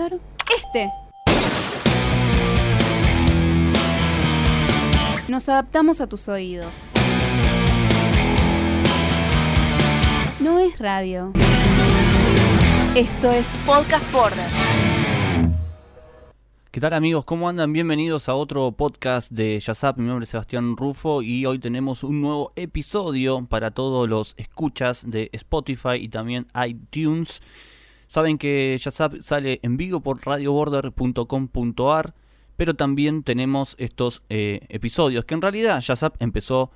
Este. Nos adaptamos a tus oídos. No es radio. Esto es Podcast Border. ¿Qué tal amigos? ¿Cómo andan? Bienvenidos a otro podcast de Yazap. Mi nombre es Sebastián Rufo y hoy tenemos un nuevo episodio para todos los escuchas de Spotify y también iTunes. Saben que Yazap sale en vivo por radioborder.com.ar, pero también tenemos estos eh, episodios que en realidad Yazap empezó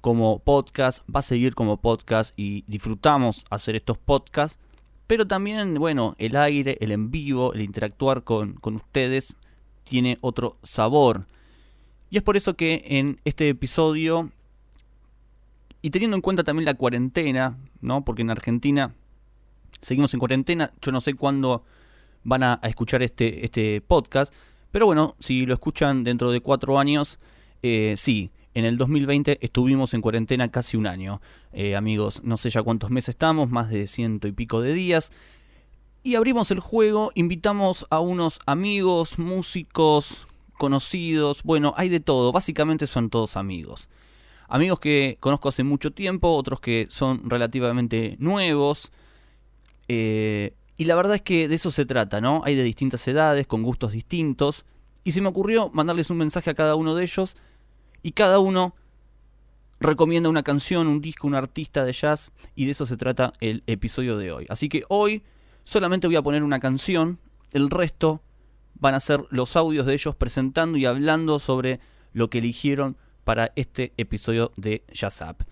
como podcast, va a seguir como podcast y disfrutamos hacer estos podcasts, pero también, bueno, el aire, el en vivo, el interactuar con, con ustedes tiene otro sabor. Y es por eso que en este episodio, y teniendo en cuenta también la cuarentena, ¿no? Porque en Argentina seguimos en cuarentena. Yo no sé cuándo van a, escuchar este, este podcast. Pero bueno, si lo escuchan dentro de cuatro años, eh, sí, en el 2020 estuvimos en cuarentena casi un año. Eh, amigos, no sé ya cuántos meses estamos, más de ciento y pico de días. Y abrimos el juego, invitamos a unos amigos, músicos, conocidos, bueno, hay de todo, básicamente son todos amigos. Amigos que conozco hace mucho tiempo, otros que son relativamente nuevos, eh, y la verdad es que de eso se trata, ¿no? Hay de distintas edades, con gustos distintos. Y se me ocurrió mandarles un mensaje a cada uno de ellos. Y cada uno recomienda una canción, un disco, un artista de jazz. Y de eso se trata el episodio de hoy. Así que hoy solamente voy a poner una canción. El resto van a ser los audios de ellos presentando y hablando sobre lo que eligieron para este episodio de Jazz Up.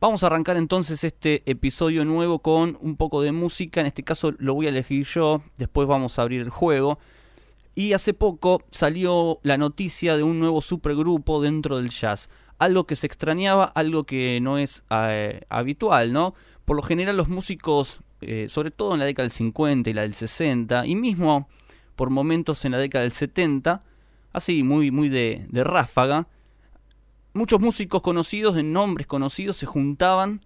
Vamos a arrancar entonces este episodio nuevo con un poco de música. En este caso lo voy a elegir yo. Después vamos a abrir el juego. Y hace poco salió la noticia de un nuevo supergrupo dentro del jazz. Algo que se extrañaba, algo que no es eh, habitual, ¿no? Por lo general los músicos, eh, sobre todo en la década del 50 y la del 60, y mismo por momentos en la década del 70, así muy, muy de, de ráfaga, muchos músicos conocidos, de nombres conocidos, se juntaban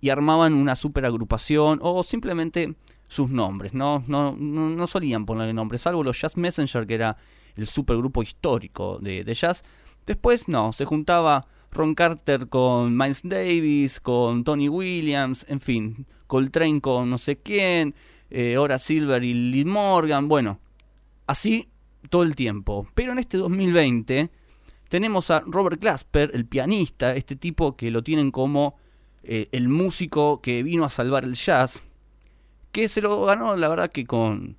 y armaban una super agrupación o simplemente sus nombres. No, no, no, solían ponerle nombres, salvo los Jazz Messenger, que era el supergrupo histórico de, jazz. Después no, se juntaba Ron Carter con Miles Davis, con Tony Williams, en fin, Coltrane con no sé quién, eh, Ora Silver y Lee Morgan, bueno, así todo el tiempo. Pero en este 2020 tenemos a Robert Glasper, el pianista, este tipo que lo tienen como eh, el músico que vino a salvar el jazz, que se lo ganó, la verdad, que con,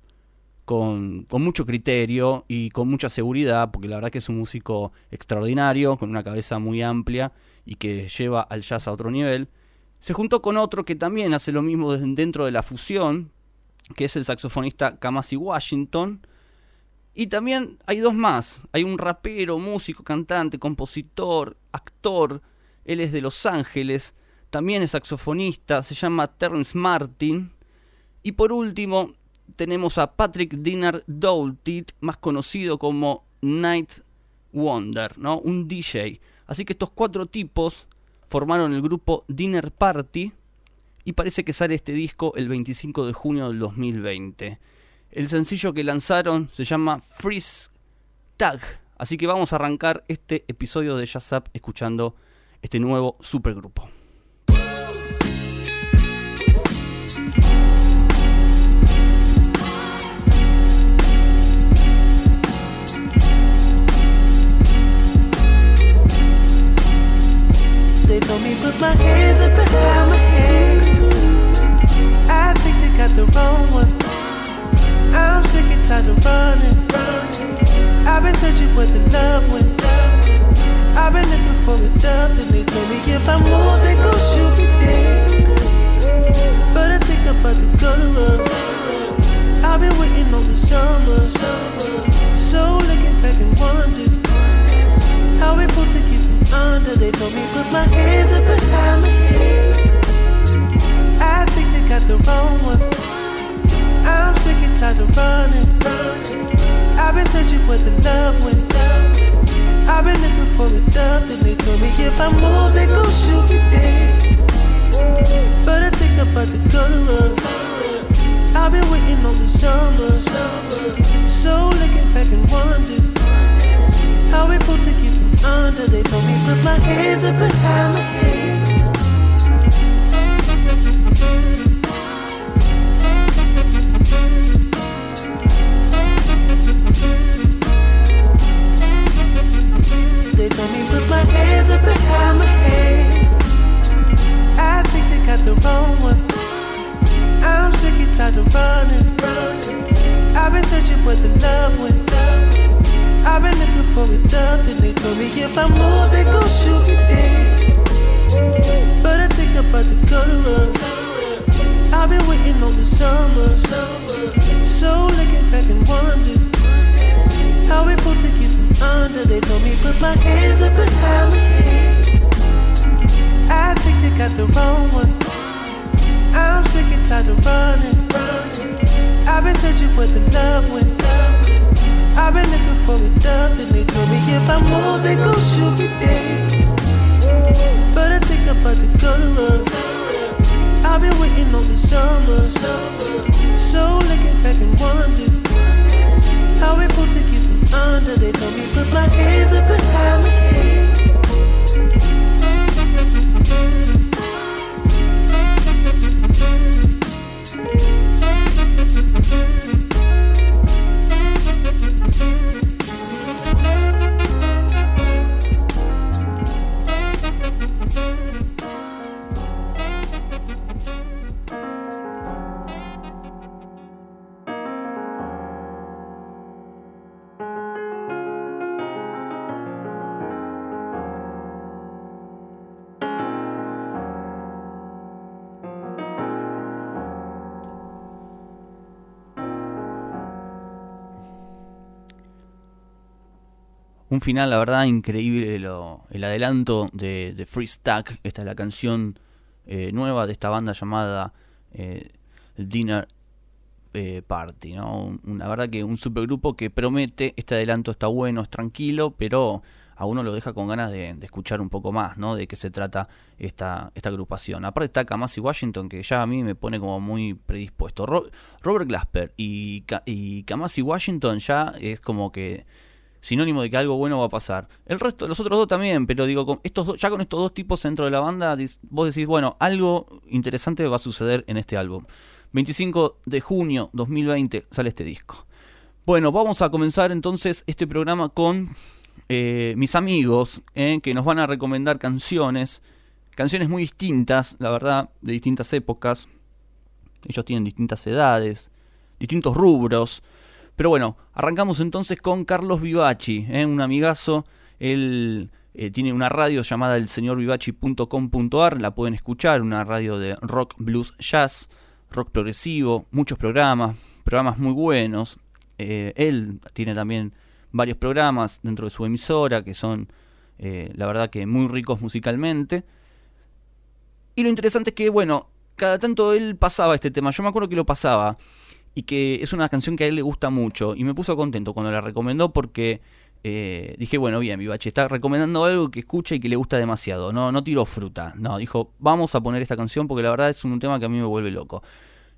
con, con, mucho criterio y con mucha seguridad, porque la verdad que es un músico extraordinario, con una cabeza muy amplia y que lleva al jazz a otro nivel. Se juntó con otro que también hace lo mismo dentro de la fusión, que es el saxofonista Kamasi Washington, y también hay dos más. Hay un rapero, músico, cantante, compositor, actor. Él es de Los Ángeles. También es saxofonista. Se llama Terrence Martin. Y por último tenemos a Patrick Dinner Doughty, más conocido como Night Wonder, ¿no? Un DJ. Así que estos cuatro tipos formaron el grupo Dinner Party y parece que sale este disco el 25 de junio del 2020. El sencillo que lanzaron se llama Freeze Tag. Así que vamos a arrancar este episodio de Jazz Up escuchando este nuevo supergrupo. They told me if I move, they gon' shoot me dead. But I think I'm about to go to work. I've been waiting on the summer. So looking back and wonders how we pulled to get from under. They told me put my hands up behind my head Un final, la verdad, increíble lo- el adelanto de, de Free Stack. Esta es la canción eh, nueva de esta banda llamada eh, Dinner eh, Party. ¿no? La verdad que un supergrupo que promete, este adelanto está bueno, es tranquilo, pero a uno lo deja con ganas de, escuchar un poco más, ¿no? De qué se trata esta, esta agrupación. Aparte está Kamasi Washington, que ya a mí me pone como muy predispuesto. Ro- Robert Glasper y, y Kamasi Washington ya es como que sinónimo de que algo bueno va a pasar. El resto, los otros dos también, pero digo, con estos dos, ya con estos dos tipos dentro de la banda, vos decís, bueno, algo interesante va a suceder en este álbum. 25 de junio 2020 sale este disco. Bueno, vamos a comenzar entonces este programa con eh, mis amigos, eh, que nos van a recomendar canciones, canciones muy distintas, la verdad, de distintas épocas. Ellos tienen distintas edades, distintos rubros. Pero bueno, arrancamos entonces con Carlos Vivaci, ¿eh? un amigazo. Él eh, tiene una radio llamada elseñorvivaci.com.ar, la pueden escuchar, una radio de rock, blues, jazz, rock progresivo, muchos programas, programas muy buenos. Eh, él tiene también varios programas dentro de su emisora que son, eh, la verdad que muy ricos musicalmente. Y lo interesante es que, bueno, cada tanto él pasaba este tema. Yo me acuerdo que lo pasaba y que es una canción que a él le gusta mucho y me puso contento cuando la recomendó porque eh, dije, bueno, bien, Vivachi está recomendando algo que escucha y que le gusta demasiado, no, no tiró fruta, no, dijo, vamos a poner esta canción porque la verdad es un tema que a mí me vuelve loco.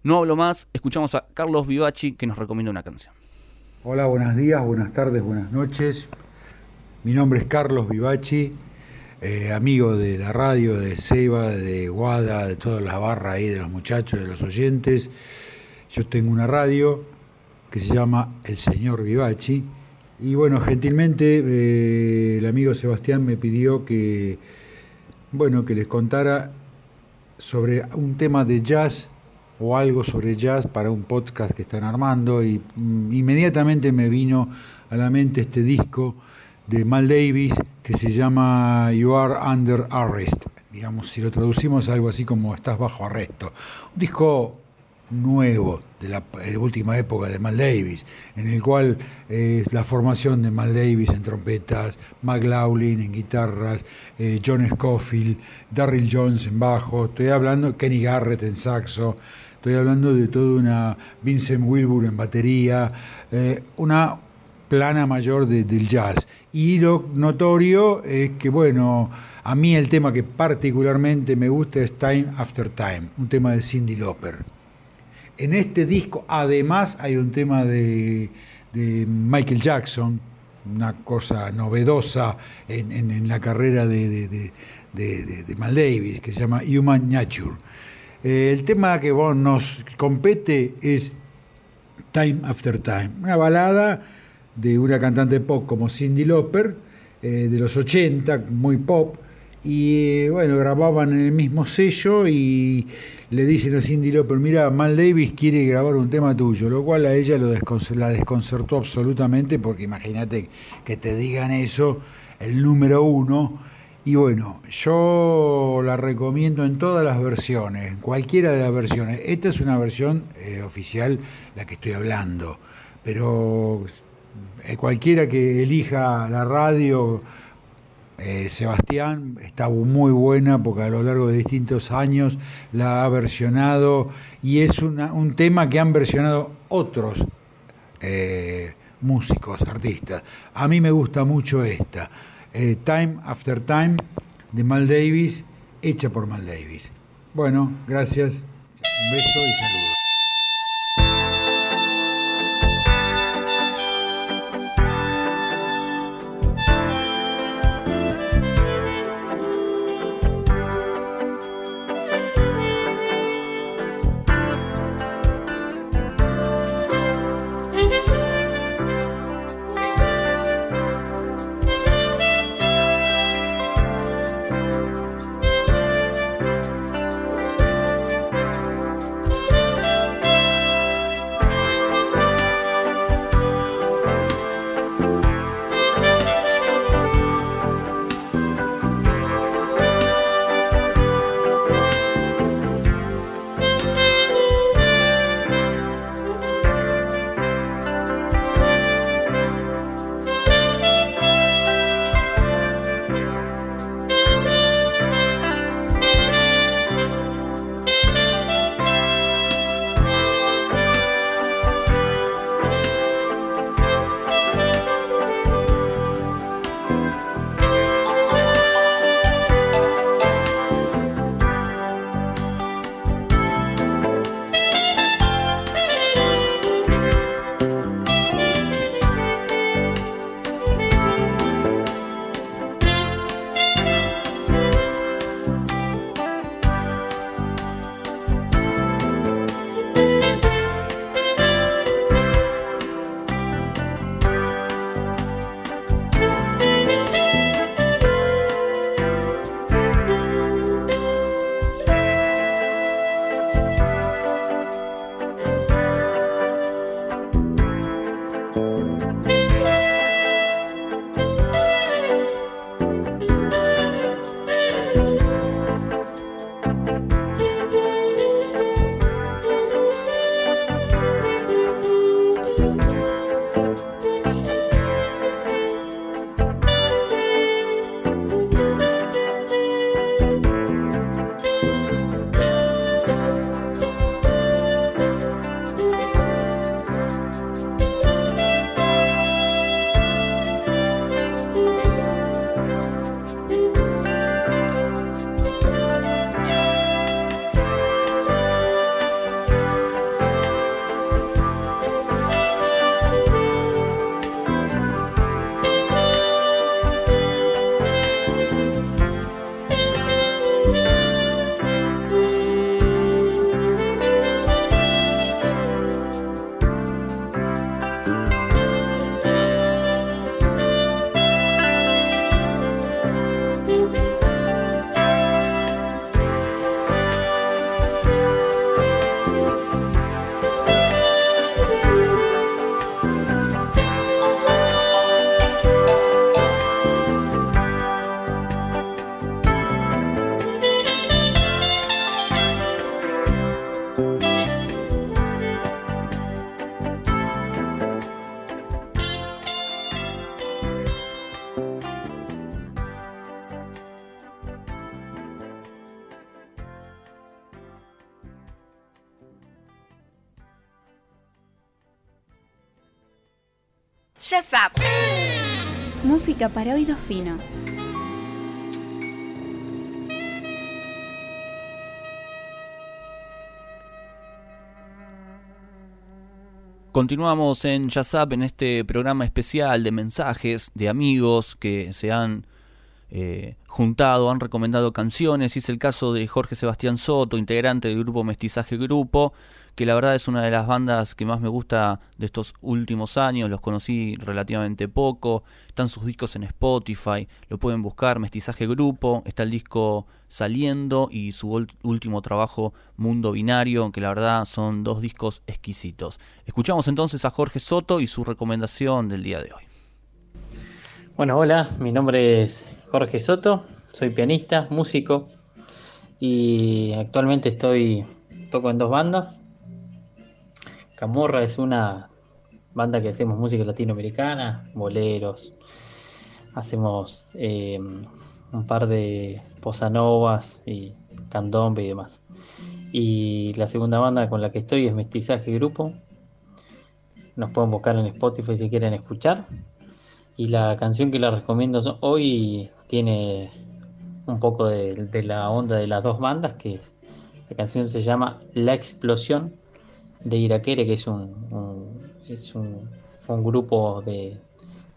No hablo más, escuchamos a Carlos Vivachi que nos recomienda una canción. Hola, buenos días, buenas tardes, buenas noches. Mi nombre es Carlos Vivachi, eh, amigo de la radio, de Seba, de Guada, de toda la barra ahí, de los muchachos, de los oyentes. Yo tengo una radio que se llama El Señor Vivachi. Y bueno, gentilmente eh, el amigo Sebastián me pidió que, bueno, que les contara sobre un tema de jazz o algo sobre jazz para un podcast que están armando y mm, inmediatamente me vino a la mente este disco de Mal Davis que se llama You Are Under Arrest. Digamos, si lo traducimos algo así como Estás bajo arresto. Un disco nuevo de la de última época de Mal Davis, en el cual eh, la formación de Mal Davis en trompetas, McLaughlin en guitarras, eh, John Scofield, Darryl Jones en bajo, estoy hablando Kenny Garrett en saxo, estoy hablando de toda una Vincent Wilbur en batería, eh, una plana mayor de- del jazz. Y lo notorio es que, bueno, a mí el tema que particularmente me gusta es Time After Time, un tema de Cindy Lauper. En este disco, además, hay un tema de, Michael Jackson, una cosa novedosa en, la carrera de Mal Davis, que se llama Human Nature. Eh, el tema que vos nos compete es Time After Time, una balada de una cantante pop como Cindy Lauper, eh, de los 80, muy pop, y bueno, grababan en el mismo sello y le dicen a Cindy Lauper, mira, Mal Davis quiere grabar un tema tuyo, lo cual a ella lo desconcer- la desconcertó absolutamente, porque imagínate que te digan eso, el número uno, y bueno, yo la recomiendo en todas las versiones, en cualquiera de las versiones. Esta es una versión eh, oficial, la que estoy hablando, pero eh, cualquiera que elija la radio, eh, Sebastián, está muy buena porque a lo largo de distintos años la ha versionado y es un tema que han versionado otros eh, músicos, artistas. A mí me gusta mucho esta, eh, Time After Time, de Mal Davis, hecha por Mal Davis. Bueno, gracias, un beso y saludos. Música para oídos finos. Continuamos en Yazap en este programa especial de mensajes de amigos que se han eh, juntado, han recomendado canciones. Y es el caso de Jorge Sebastián Soto, integrante del grupo Mestizaje Grupo, que la verdad es una de las bandas que más me gusta de estos últimos años. Los conocí relativamente poco. Están sus discos en Spotify, lo pueden buscar. Mestizaje Grupo, está el disco saliendo y su último trabajo Mundo Binario, que la verdad son dos discos exquisitos. Escuchamos entonces a Jorge Soto y su recomendación del día de hoy. Bueno, hola, mi nombre es Jorge Soto, soy pianista, músico y actualmente estoy toco en dos bandas. Camorra es una banda que hacemos música latinoamericana, boleros, hacemos eh, un par de posanovas y candombe y demás. Y la segunda banda con la que estoy es Mestizaje Grupo. Nos pueden buscar en Spotify si quieren escuchar. Y la canción que les recomiendo hoy tiene un poco de, la onda de las dos bandas, que la canción se llama La Explosión de Iraquere, que es un, es un, fue un grupo de,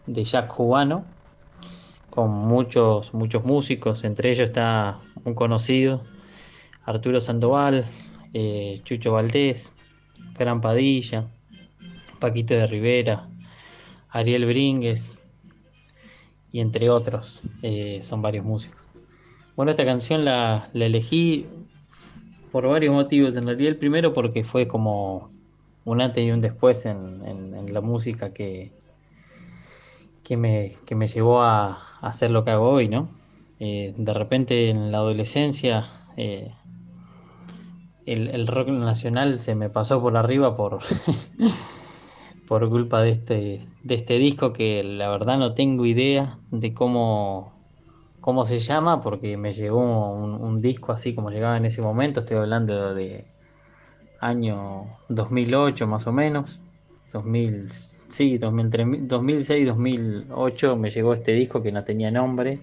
de jazz cubano con muchos, muchos músicos, entre ellos está un conocido, Arturo Sandoval, eh, Chucho Valdés, Fran Padilla, Paquito de Rivera, Ariel Brínguez, y entre otros, eh, son varios músicos. Bueno, esta canción la, elegí por varios motivos. En realidad, el primero porque fue como un antes y un después en, la música que, que, me, me llevó a, hacer lo que hago hoy, ¿no? Eh, de repente en la adolescencia eh, el, el, rock nacional se me pasó por arriba por, por culpa de este, de este disco que la verdad no tengo idea de cómo, cómo se llama, porque me llegó un, disco así como llegaba en ese momento, estoy hablando de año 2008 más o menos, 2000, sí, 2006, 2008 me llegó este disco que no tenía nombre,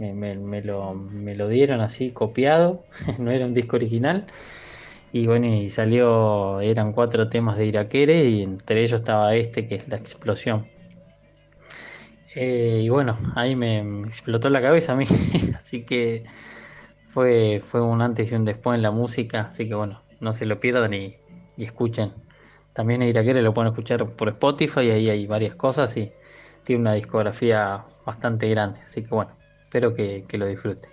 me, lo, me lo dieron así copiado, no era un disco original. Y bueno, y salió, eran cuatro temas de Iraquere y entre ellos estaba este que es la explosión. Eh, y bueno, ahí me, explotó la cabeza a mí, así que fue, fue un antes y un después en la música, así que bueno, no se lo pierdan y, escuchen. También Iraquere lo pueden escuchar por Spotify, y ahí hay varias cosas y tiene una discografía bastante grande, así que bueno, espero que, que lo disfruten.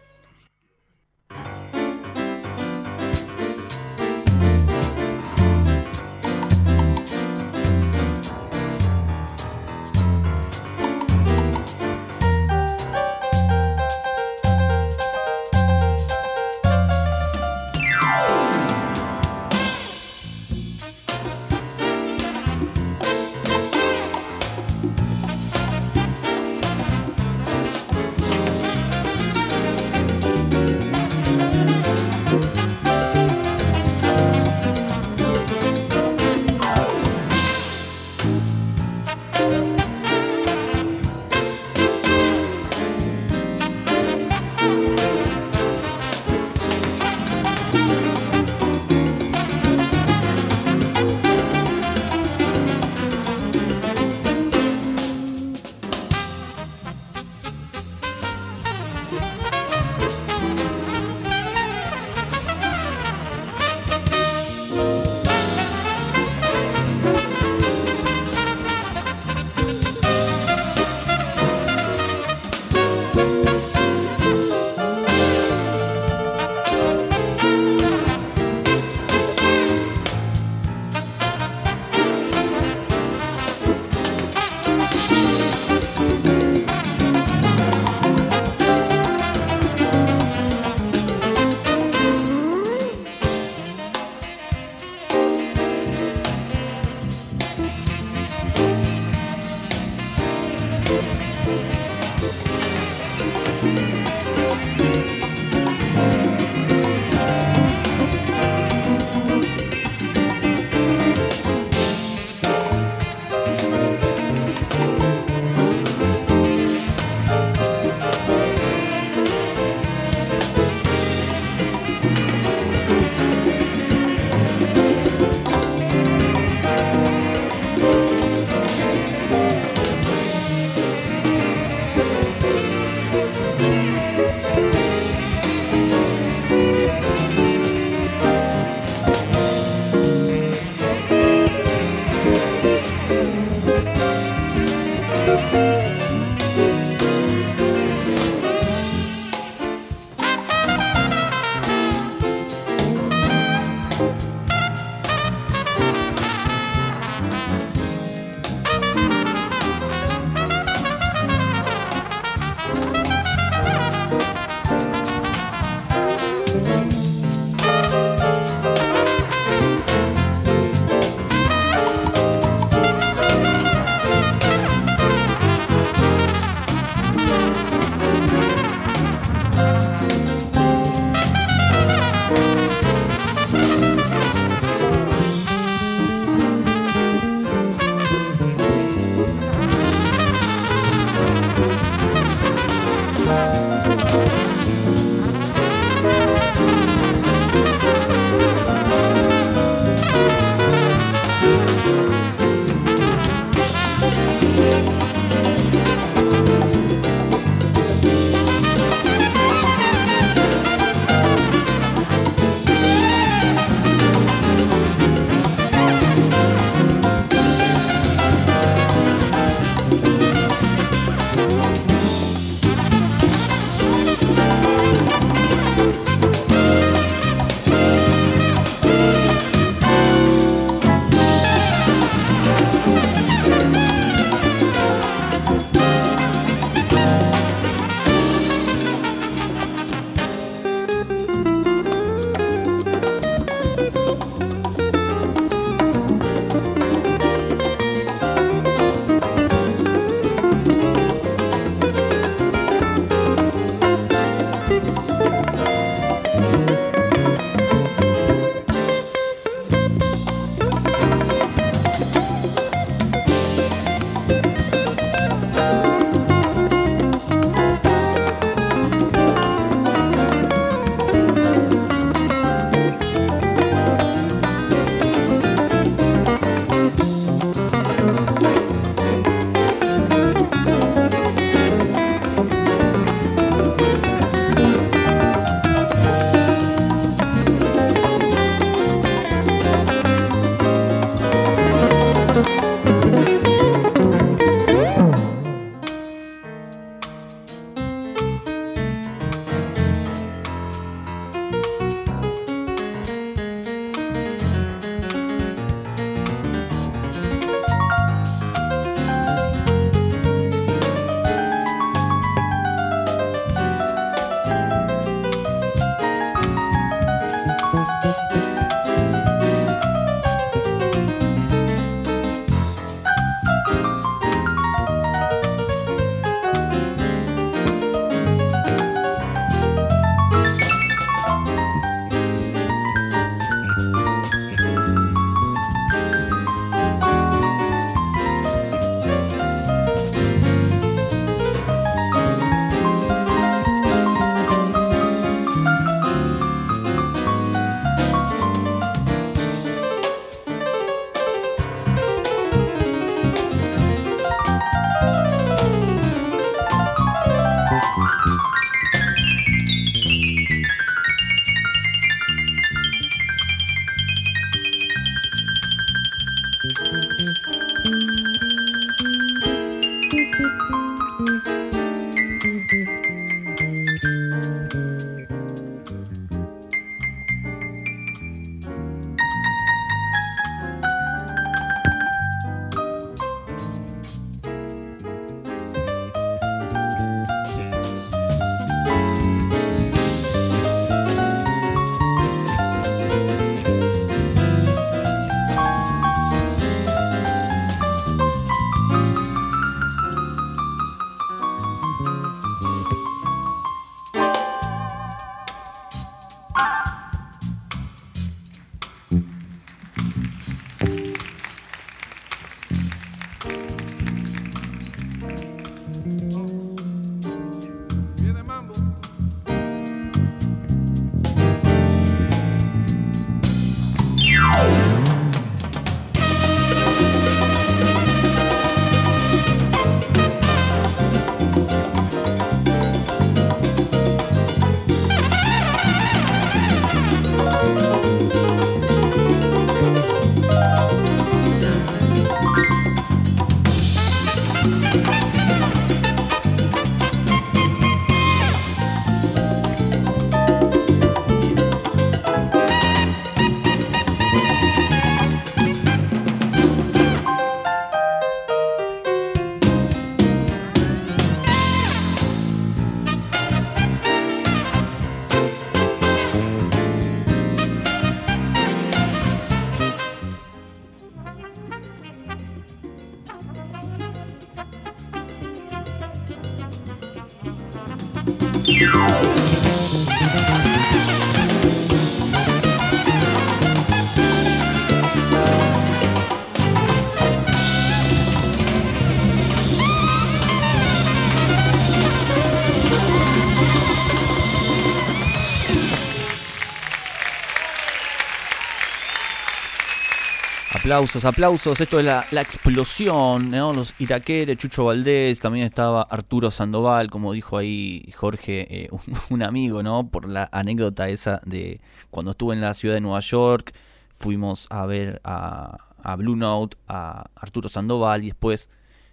Aplausos, aplausos. Esto es la, la explosión, ¿no? Los iraqueres, Chucho Valdés, también estaba Arturo Sandoval, como dijo ahí Jorge, eh, un, un amigo, ¿no? Por la anécdota esa de cuando estuve en la ciudad de Nueva York, fuimos a ver a, a Blue Note, a Arturo Sandoval y después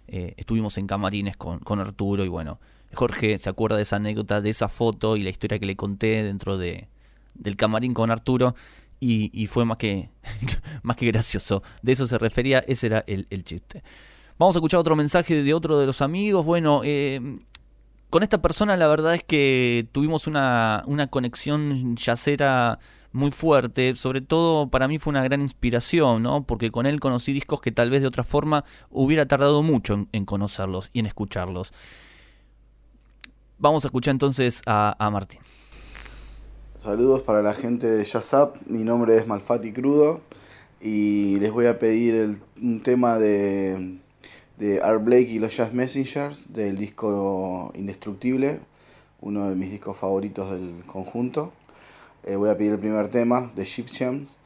eh, estuvimos en camarines con, con Arturo y bueno, Jorge se acuerda de esa anécdota, de esa foto y la historia que le conté dentro de, del camarín con Arturo y, fue más que, más que gracioso. De eso se refería, ese era el, el chiste. Vamos a escuchar otro mensaje de otro de los amigos. Bueno, eh, con esta persona la verdad es que tuvimos una, una conexión yacera muy fuerte, sobre todo para mí fue una gran inspiración, ¿no? Porque con él conocí discos que tal vez de otra forma hubiera tardado mucho en, en conocerlos y en escucharlos. Vamos a escuchar entonces a, a Martín. Saludos para la gente de Jazzap, mi nombre es Malfati Crudo y les voy a pedir el- un tema de, de Art Blake y los Jazz Messengers del disco Indestructible, uno de mis discos favoritos del conjunto. Eh, voy a pedir el primer tema de Egyptians.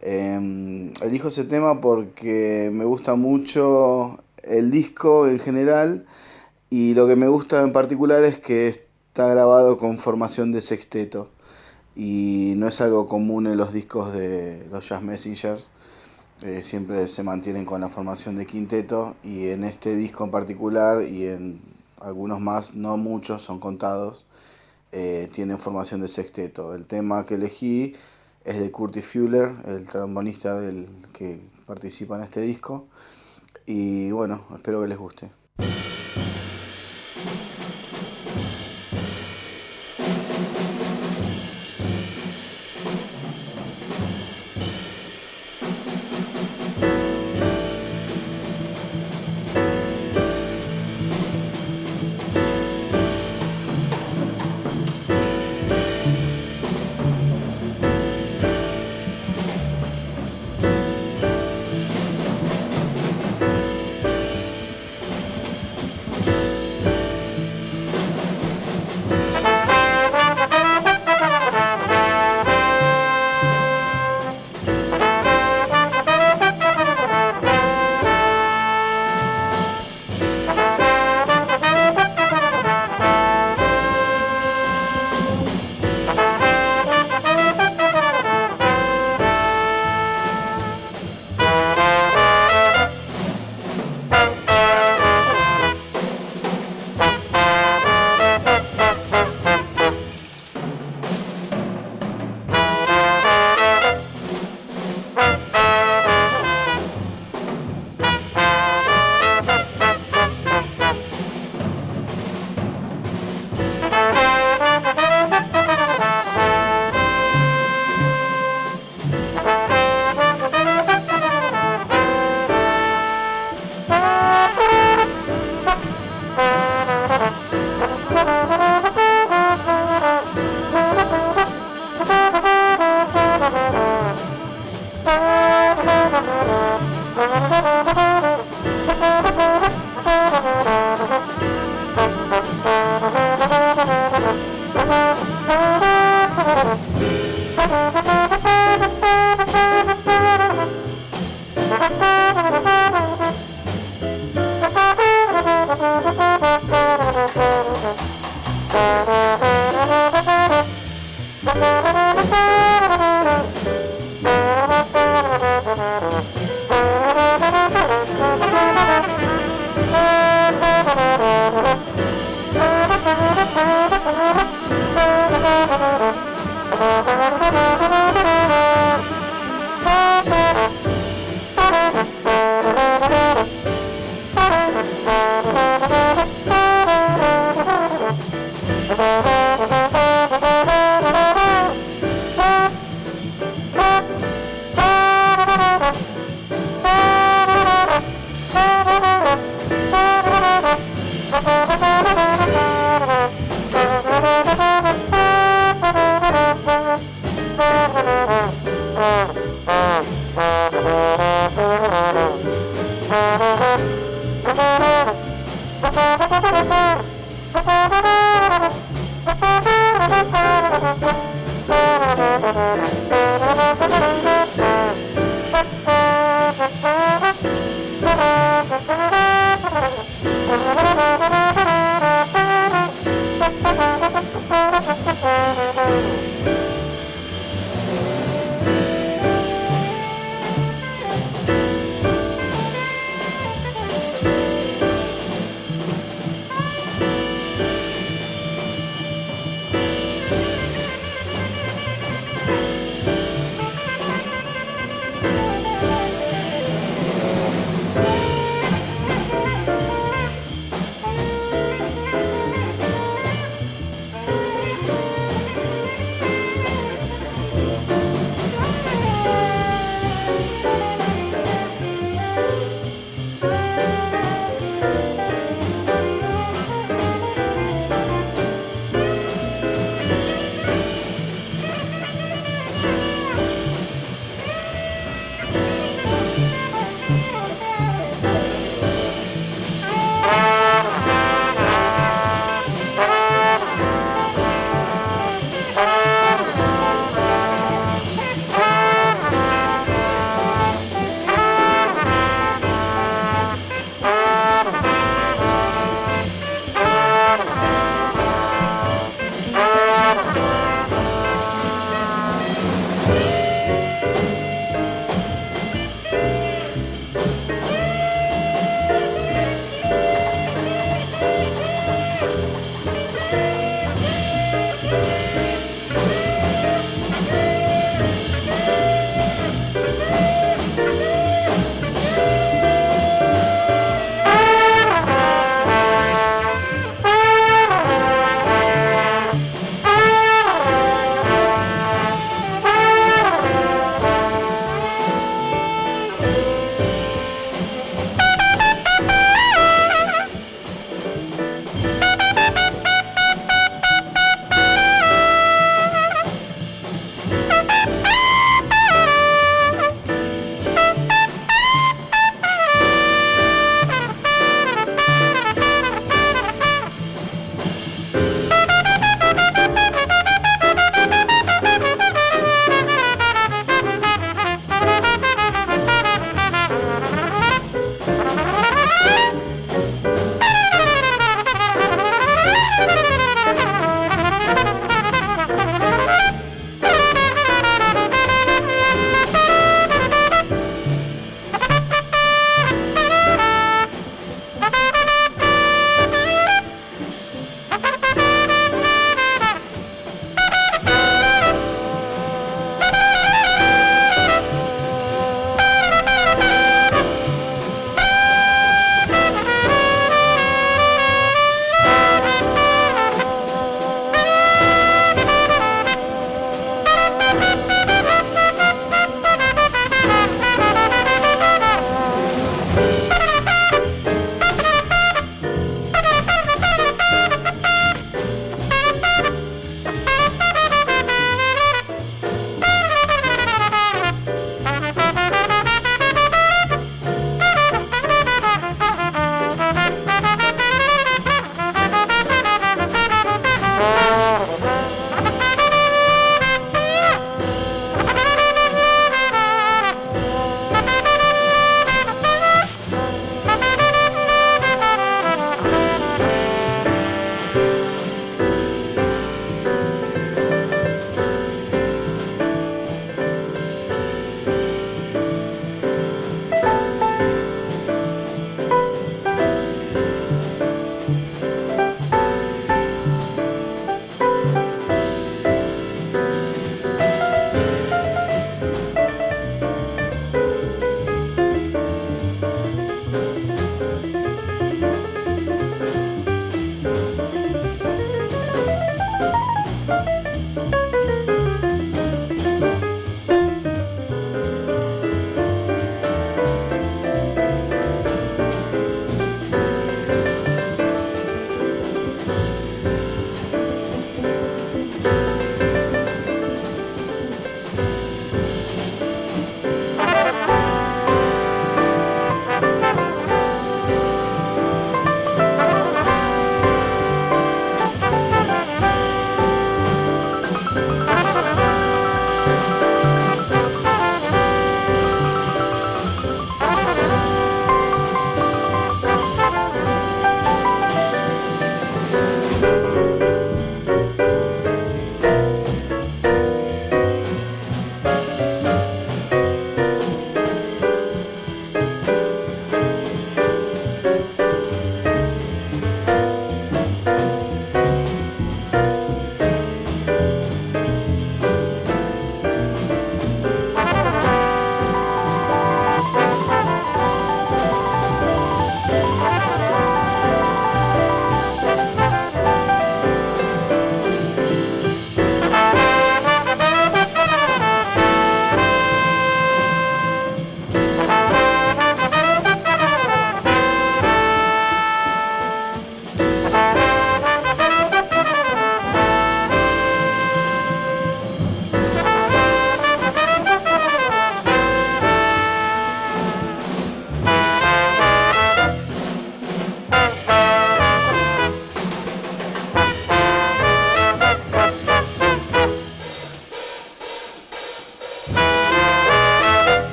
Eh, elijo ese tema porque me gusta mucho el disco en general y lo que me gusta en particular es que está grabado con formación de sexteto y no es algo común en los discos de los Jazz Messengers. eh, siempre se mantienen con la formación de quinteto y en este disco en particular y en algunos más, no muchos, son contados, eh, tienen formación de sexteto. El tema que elegí es de Curtis Fuller, el trombonista del que participa en este disco. Y bueno, espero que les guste.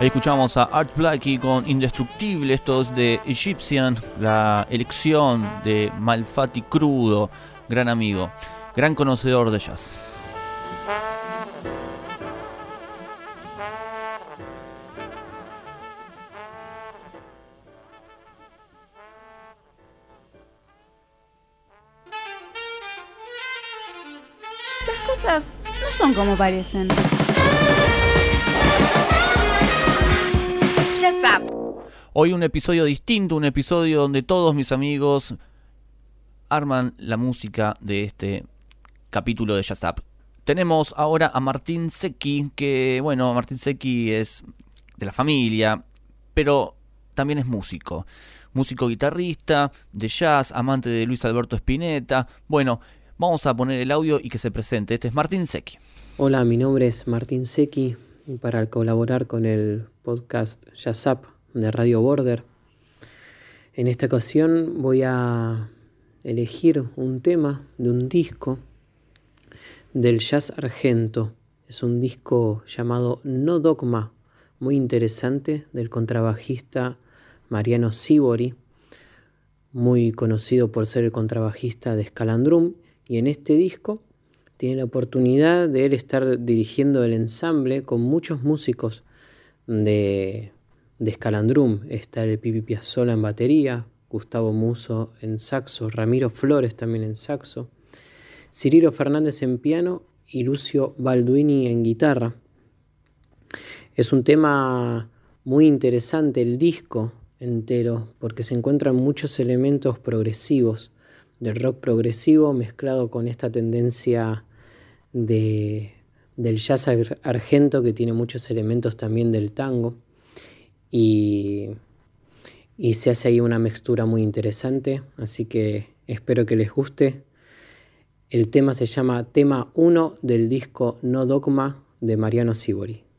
Ahí escuchamos a Art Blakey con Indestructible, esto es de Egyptian, la elección de Malfatti Crudo, gran amigo, gran conocedor de jazz. Las cosas no son como parecen. Hoy un episodio distinto, un episodio donde todos mis amigos arman la música de este capítulo de Jazz Up. Tenemos ahora a Martín Secchi, que bueno, Martín Secchi es de la familia, pero también es músico. Músico guitarrista, de jazz, amante de Luis Alberto Spinetta. Bueno, vamos a poner el audio y que se presente. Este es Martín Secchi. Hola, mi nombre es Martín Secchi y para colaborar con el podcast Jazz Up de Radio Border. En esta ocasión voy a elegir un tema de un disco del jazz argento. Es un disco llamado No Dogma, muy interesante, del contrabajista Mariano Sibori, muy conocido por ser el contrabajista de Scalandrum. Y en este disco tiene la oportunidad de él estar dirigiendo el ensamble con muchos músicos de, de Scalandrum. Está el Pipi Piazzolla en batería, Gustavo Muso en saxo, Ramiro Flores también en saxo, Cirilo Fernández en piano y Lucio Balduini en guitarra. Es un tema muy interesante el disco entero porque se encuentran muchos elementos progresivos del rock progresivo mezclado con esta tendencia de, del jazz argento que tiene muchos elementos también del tango y, y se hace ahí una mezcla muy interesante, así que espero que les guste. El tema se llama Tema 1 del disco No Dogma de Mariano Sibori.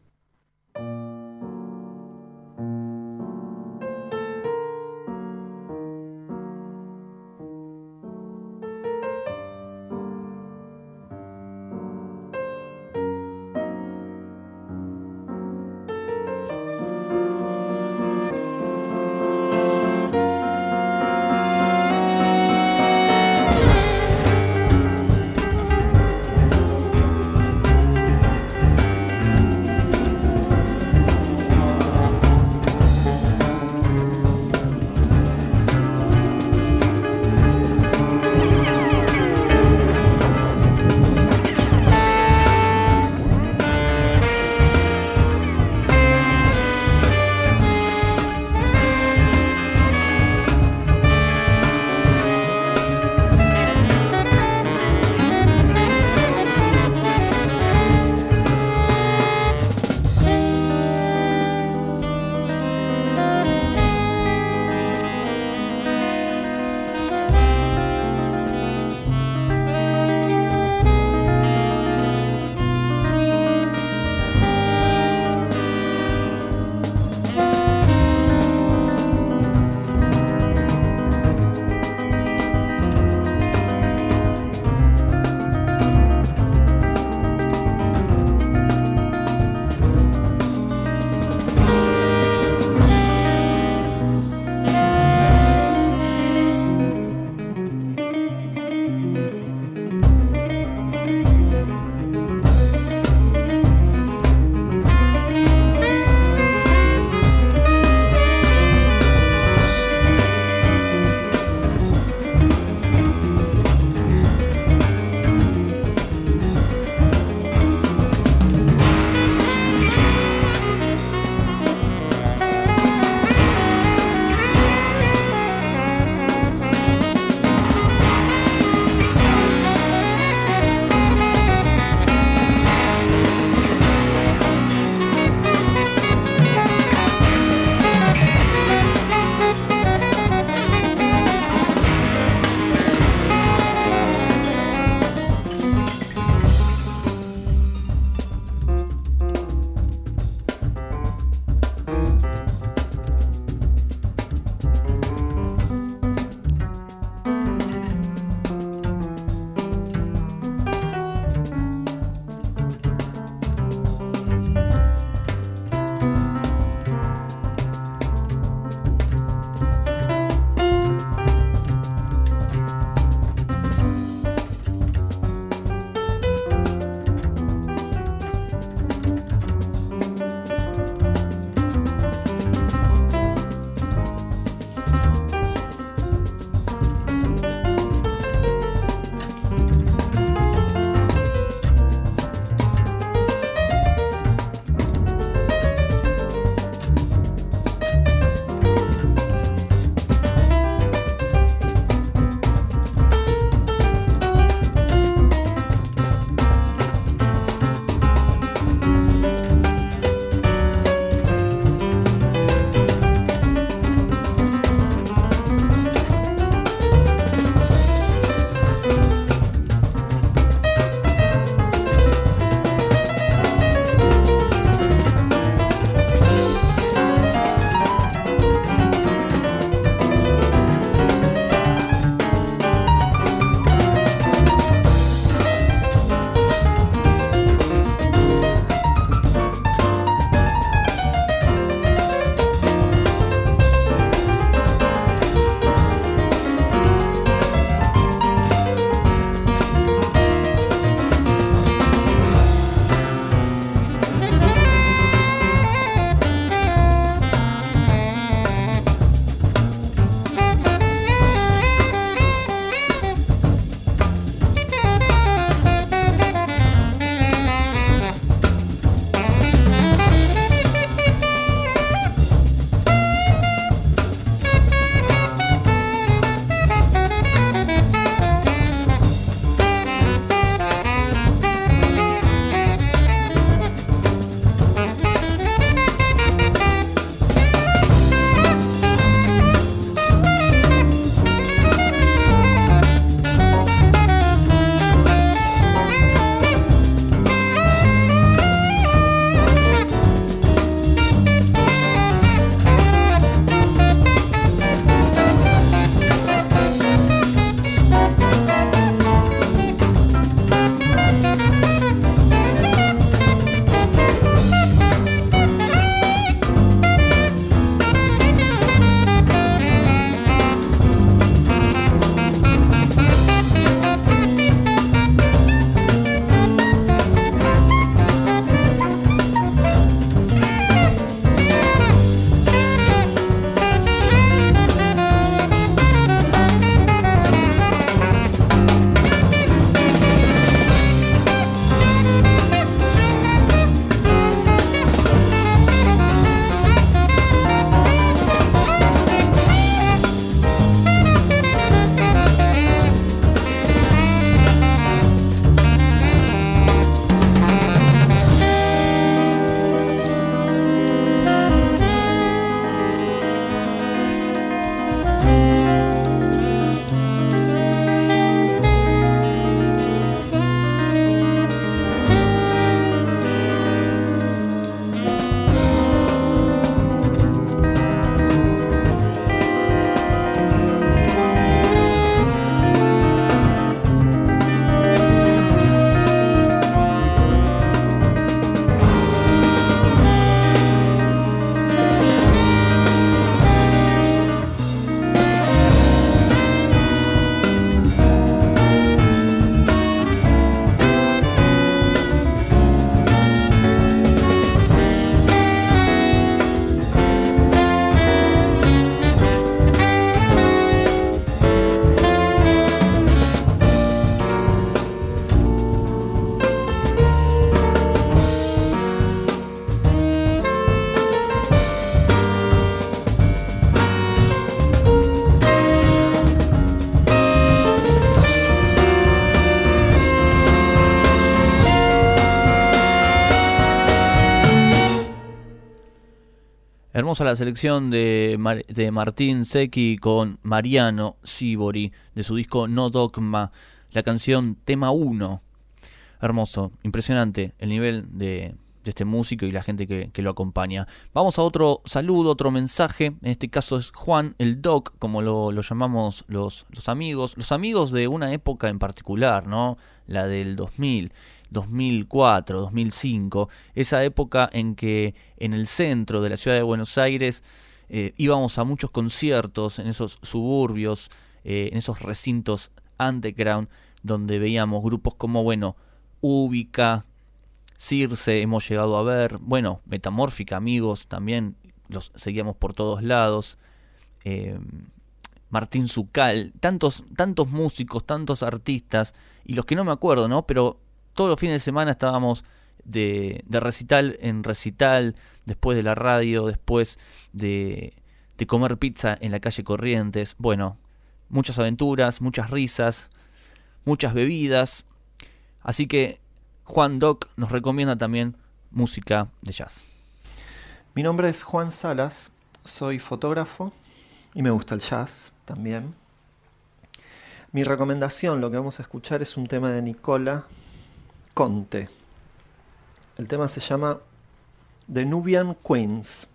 Vamos a la selección de, de Martín Secchi con Mariano Sibori de su disco No Dogma, la canción Tema 1. Hermoso, impresionante el nivel de, de este músico y la gente que, que lo acompaña. Vamos a otro saludo, otro mensaje. En este caso es Juan el Doc, como lo, lo llamamos los, los amigos. Los amigos de una época en particular, ¿no? La del 2000. 2004, 2005, esa época en que en el centro de la ciudad de Buenos Aires eh, íbamos a muchos conciertos en esos suburbios, eh, en esos recintos underground, donde veíamos grupos como, bueno, Ubica, Circe, hemos llegado a ver, bueno, Metamórfica, amigos, también los seguíamos por todos lados. eh, Martín Zucal, tantos, tantos músicos, tantos artistas, y los que no me acuerdo, ¿no? Pero todos los fines de semana estábamos de, recital en recital, después de la radio, después de, de comer pizza en la calle Corrientes. Bueno, muchas aventuras, muchas risas, muchas bebidas. Así que Juan Doc nos recomienda también música de jazz. Mi nombre es Juan Salas, soy fotógrafo y me gusta el jazz también. Mi recomendación, lo que vamos a escuchar es un tema de Nicola Conte. El tema se llama The Nubian Queens.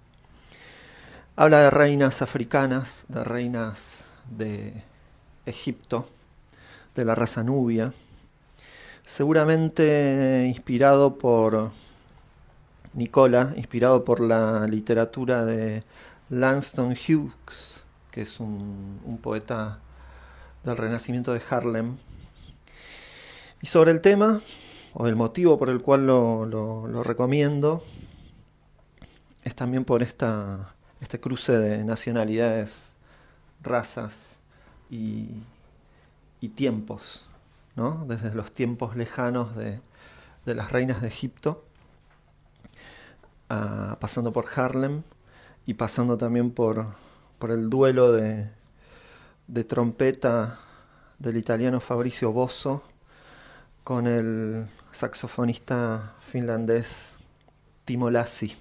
Habla de reinas africanas, de reinas de Egipto, de la raza nubia. Seguramente inspirado por Nicola, inspirado por la literatura de Langston Hughes, que es un, un poeta del Renacimiento de Harlem. Y sobre el tema, o el motivo por el cual lo, lo- recomiendo, es también por esta, este cruce de nacionalidades, razas y, tiempos, ¿no? desde los tiempos lejanos de, de las reinas de Egipto, pasando por Harlem y pasando también por, por el duelo de, de trompeta del italiano Fabrizio Bosso con el saxofonista finlandés Timo Lassi.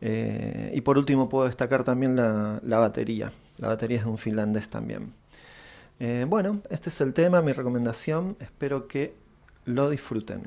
Eh, y por último puedo destacar también la, la batería. La batería es de un finlandés también. Eh, bueno, este es el tema, mi recomendación. Espero que lo disfruten.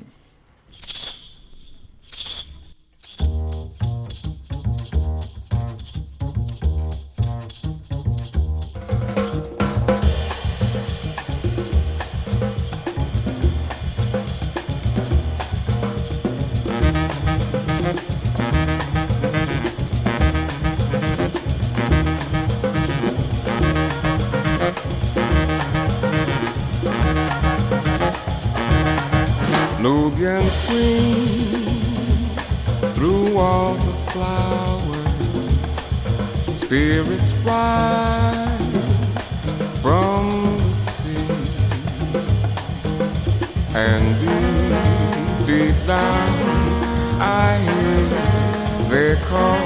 Nubian queens through walls of flowers, spirits rise from the sea, and deep, deep down I hear they call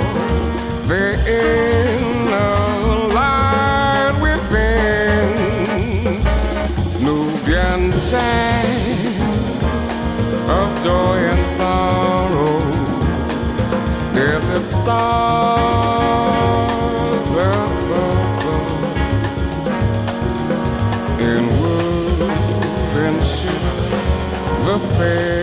their inner light within. Nubian chant sorrow. Guess it stars up above in wood and ships the fair.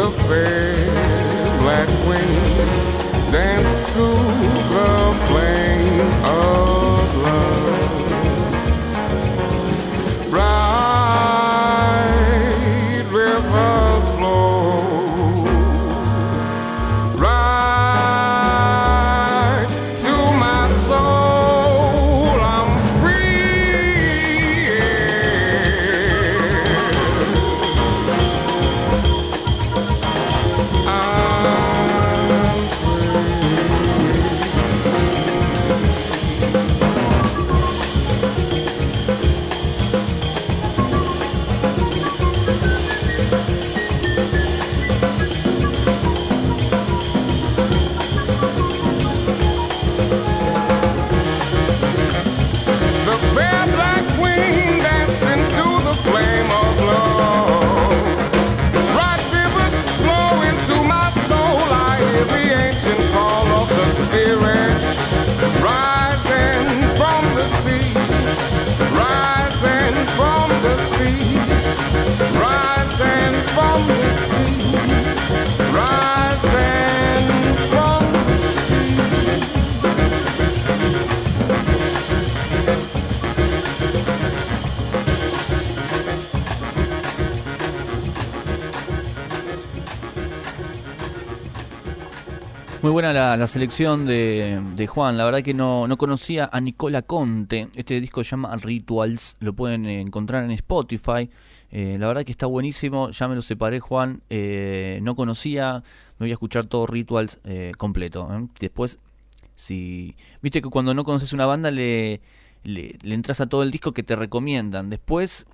The fair black wing dance to the flame of Muy buena la, la selección de, de Juan. La verdad que no, no conocía a Nicola Conte. Este disco se llama Rituals. Lo pueden encontrar en Spotify. Eh, la verdad que está buenísimo. Ya me lo separé, Juan. Eh, no conocía. Me voy a escuchar todo Rituals eh, completo. ¿eh? Después, si. Viste que cuando no conoces una banda le, le, entras a todo el disco que te recomiendan. Después,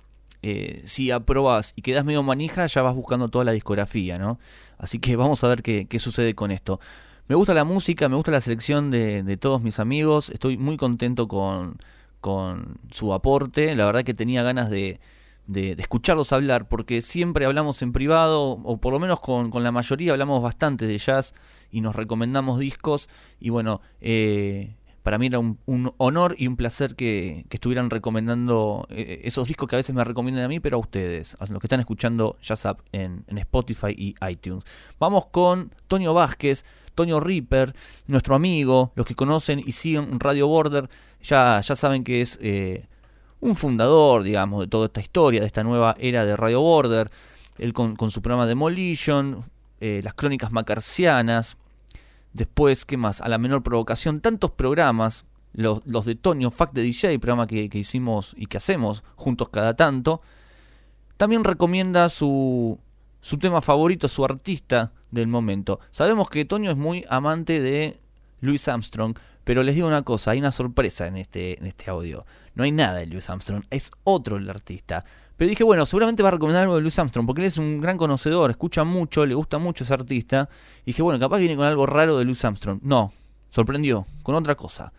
eh, si aprobás y quedás medio manija, ya vas buscando toda la discografía, ¿no? Así que vamos a ver qué sucede con esto. Me gusta la música, me gusta la selección de, de todos mis amigos. Estoy muy contento con, con su aporte. La verdad que tenía ganas de, de, escucharlos hablar, porque siempre hablamos en privado, o por lo menos con, con la mayoría hablamos bastante de jazz y nos recomendamos discos. Y bueno, eh, para mí era un, un honor y un placer que, que estuvieran recomendando eh, esos discos que a veces me recomiendan a mí, pero a ustedes, a los que están escuchando Jazz Up en, en Spotify y iTunes. Vamos con Tonio Vázquez. Toño Ripper, nuestro amigo, los que conocen y siguen Radio Border, ya, ya saben que es eh, un fundador, digamos, de toda esta historia, de esta nueva era de Radio Border. Él con, con su programa Demolition, eh, las crónicas macarcianas. Después, ¿qué más? A la menor provocación, tantos programas, los, los de Toño, Fact de DJ, programa que, que hicimos y que hacemos juntos cada tanto. También recomienda su, su tema favorito, su artista del momento. Sabemos que Toño es muy amante de Louis Armstrong, pero les digo una cosa, hay una sorpresa en este, en este audio. No hay nada de Louis Armstrong, es otro el artista. Pero dije, bueno, seguramente va a recomendar algo de Louis Armstrong, porque él es un gran conocedor, escucha mucho, le gusta mucho ese artista. Y dije, bueno, capaz viene con algo raro de Louis Armstrong. No, sorprendió, con otra cosa.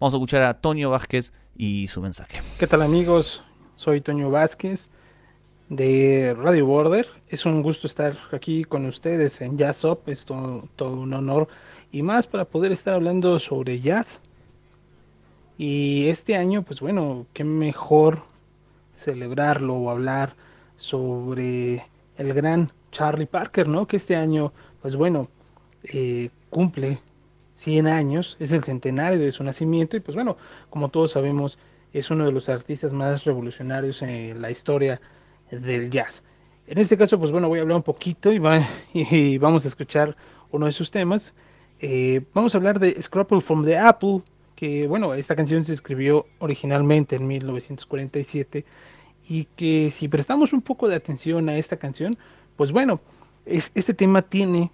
Vamos a escuchar a Toño Vázquez y su mensaje. ¿Qué tal amigos? Soy Toño Vázquez de Radio Border. Es un gusto estar aquí con ustedes en Jazz Up. Es todo, un honor y más para poder estar hablando sobre jazz. Y este año, pues bueno, qué mejor celebrarlo o hablar sobre el gran Charlie Parker, ¿no? Que este año, pues bueno, eh, cumple 100 años, es el centenario de su nacimiento y pues bueno, como todos sabemos, es uno de los artistas más revolucionarios en la historia del jazz. En este caso, pues bueno, voy a hablar un poquito y, va, y vamos a escuchar uno de sus temas. Eh, vamos a hablar de Scrapple from the Apple, que bueno, esta canción se escribió originalmente en 1947 y que si prestamos un poco de atención a esta canción, pues bueno, es, este tema tiene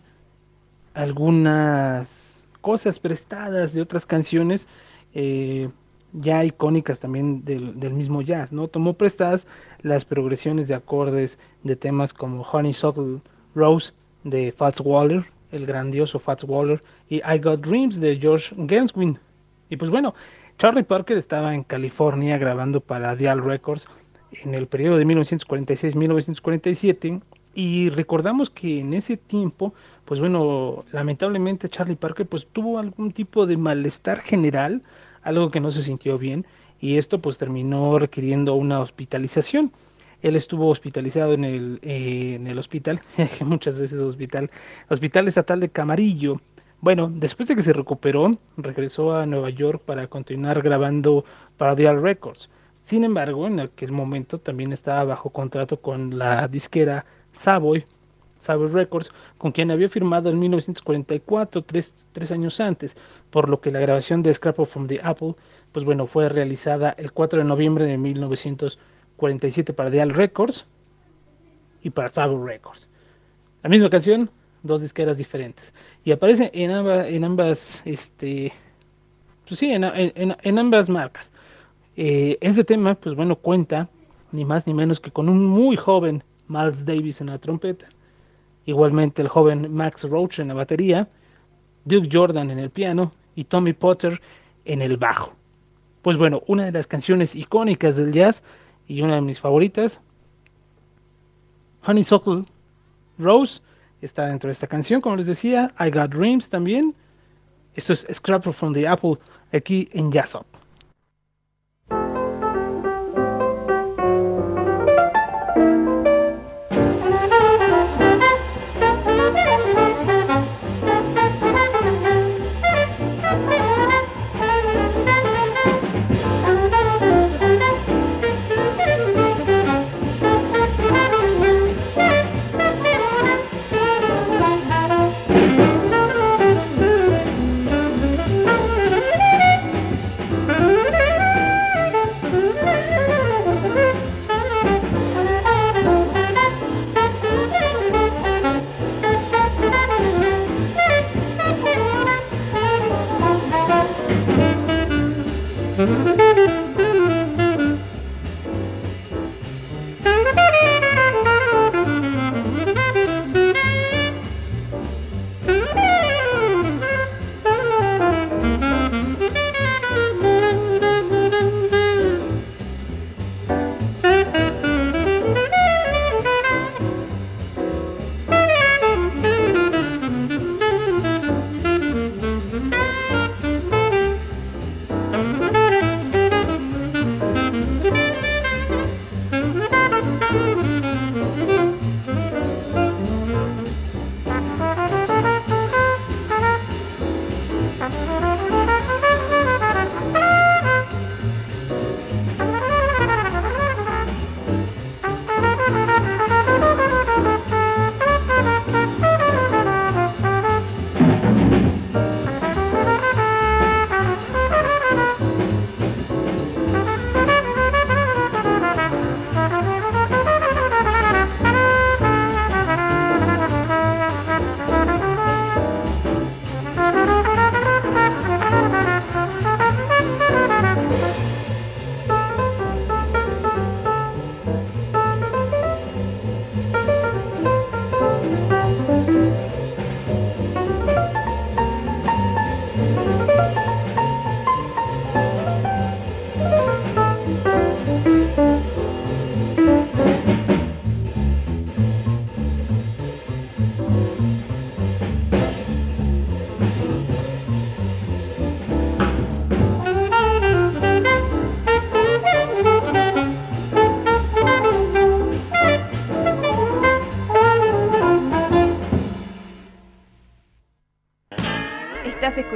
algunas cosas prestadas de otras canciones eh, ya icónicas también del, del, mismo jazz, ¿no? Tomó prestadas las progresiones de acordes de temas como Honeysuckle Rose de Fats Waller, el grandioso Fats Waller, y I Got Dreams de George Gershwin. Y pues bueno, Charlie Parker estaba en California grabando para Dial Records en el periodo de 1946-1947 Y recordamos que en ese tiempo, pues bueno, lamentablemente Charlie Parker pues tuvo algún tipo de malestar general, algo que no se sintió bien, y esto pues terminó requiriendo una hospitalización. Él estuvo hospitalizado en el, eh, en el hospital, muchas veces hospital, Hospital Estatal de Camarillo. Bueno, después de que se recuperó, regresó a Nueva York para continuar grabando para Dial Records. Sin embargo, en aquel momento también estaba bajo contrato con la disquera Savoy, Savoy Records, con quien había firmado en 1944, tres, tres años antes, por lo que la grabación de Scrap from the Apple, pues bueno, fue realizada el 4 de noviembre de 1947 para Dial Records y para Savoy Records. La misma canción, dos disqueras diferentes. Y aparece en ambas, en ambas este, pues sí, en, en, en ambas marcas. Eh, este tema, pues bueno, cuenta ni más ni menos que con un muy joven Miles Davis en la trompeta, igualmente el joven Max Roach en la batería, Duke Jordan en el piano y Tommy Potter en el bajo. Pues bueno, una de las canciones icónicas del jazz y una de mis favoritas, Honeysuckle Rose, está dentro de esta canción, como les decía, I Got Dreams también. Esto es Scrapper from the Apple aquí en Jazz Up.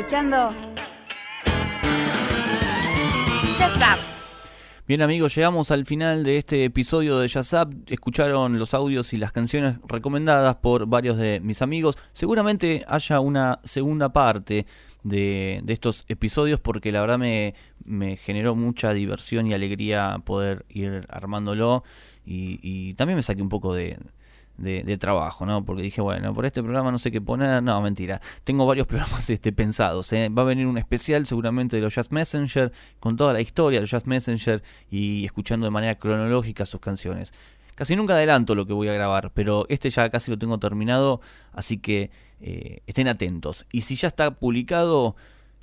Escuchando. Bien amigos, llegamos al final de este episodio de Jazz Up. Escucharon los audios y las canciones recomendadas por varios de mis amigos. Seguramente haya una segunda parte de, de estos episodios porque la verdad me, me generó mucha diversión y alegría poder ir armándolo. Y, y también me saqué un poco de, de, trabajo, ¿no? Porque dije, bueno, por este programa no sé qué poner. No, mentira. Tengo varios programas este, pensados. ¿eh? Va a venir un especial seguramente de los Jazz Messenger, con toda la historia de los Jazz Messenger y escuchando de manera cronológica sus canciones. Casi nunca adelanto lo que voy a grabar, pero este ya casi lo tengo terminado, así que eh, estén atentos. Y si ya está publicado,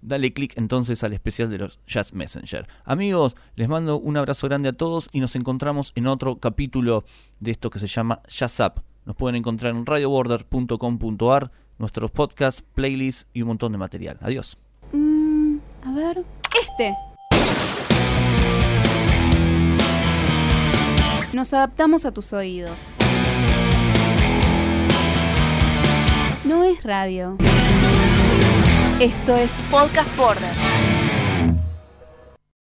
dale click entonces al especial de los Jazz Messenger. Amigos, les mando un abrazo grande a todos y nos encontramos en otro capítulo de esto que se llama Jazz Up Nos pueden encontrar en radioborder.com.ar, nuestros podcasts, playlists y un montón de material. Adiós. Mm, a ver. Este. Nos adaptamos a tus oídos. No es radio. Esto es Podcast Border.